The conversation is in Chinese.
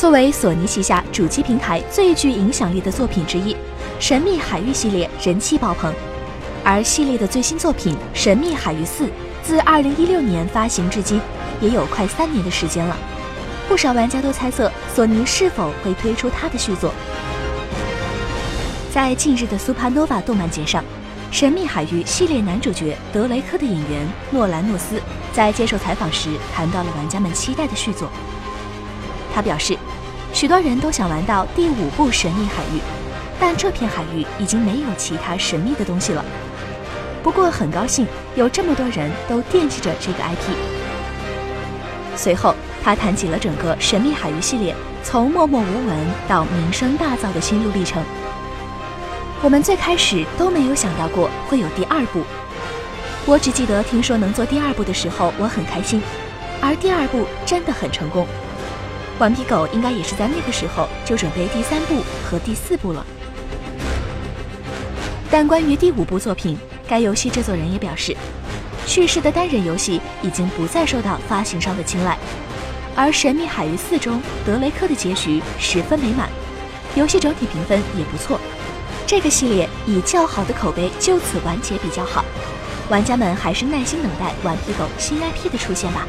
作为索尼旗下主机平台最具影响力的作品之一，《神秘海域》系列人气爆棚。而系列的最新作品《神秘海域四》自2016年发行至今，也有快三年的时间了。不少玩家都猜测索尼是否会推出它的续作。在近日的 Supernova 动漫节上，《神秘海域》系列男主角德雷克的演员诺兰诺斯在接受采访时谈到了玩家们期待的续作。他表示，许多人都想玩到第五部《神秘海域》，但这片海域已经没有其他神秘的东西了。不过很高兴有这么多人都惦记着这个 IP。随后，他谈起了整个《神秘海域》系列从默默无闻到名声大噪的心路历程。我们最开始都没有想到过会有第二部，我只记得听说能做第二部的时候我很开心，而第二部真的很成功。顽皮狗应该也是在那个时候就准备第三部和第四部了。但关于第五部作品，该游戏制作人也表示，叙事的单人游戏已经不再受到发行商的青睐，而《神秘海域四》中德雷克的结局十分美满，游戏整体评分也不错。这个系列以较好的口碑就此完结比较好，玩家们还是耐心等待《顽皮狗》新 IP 的出现吧。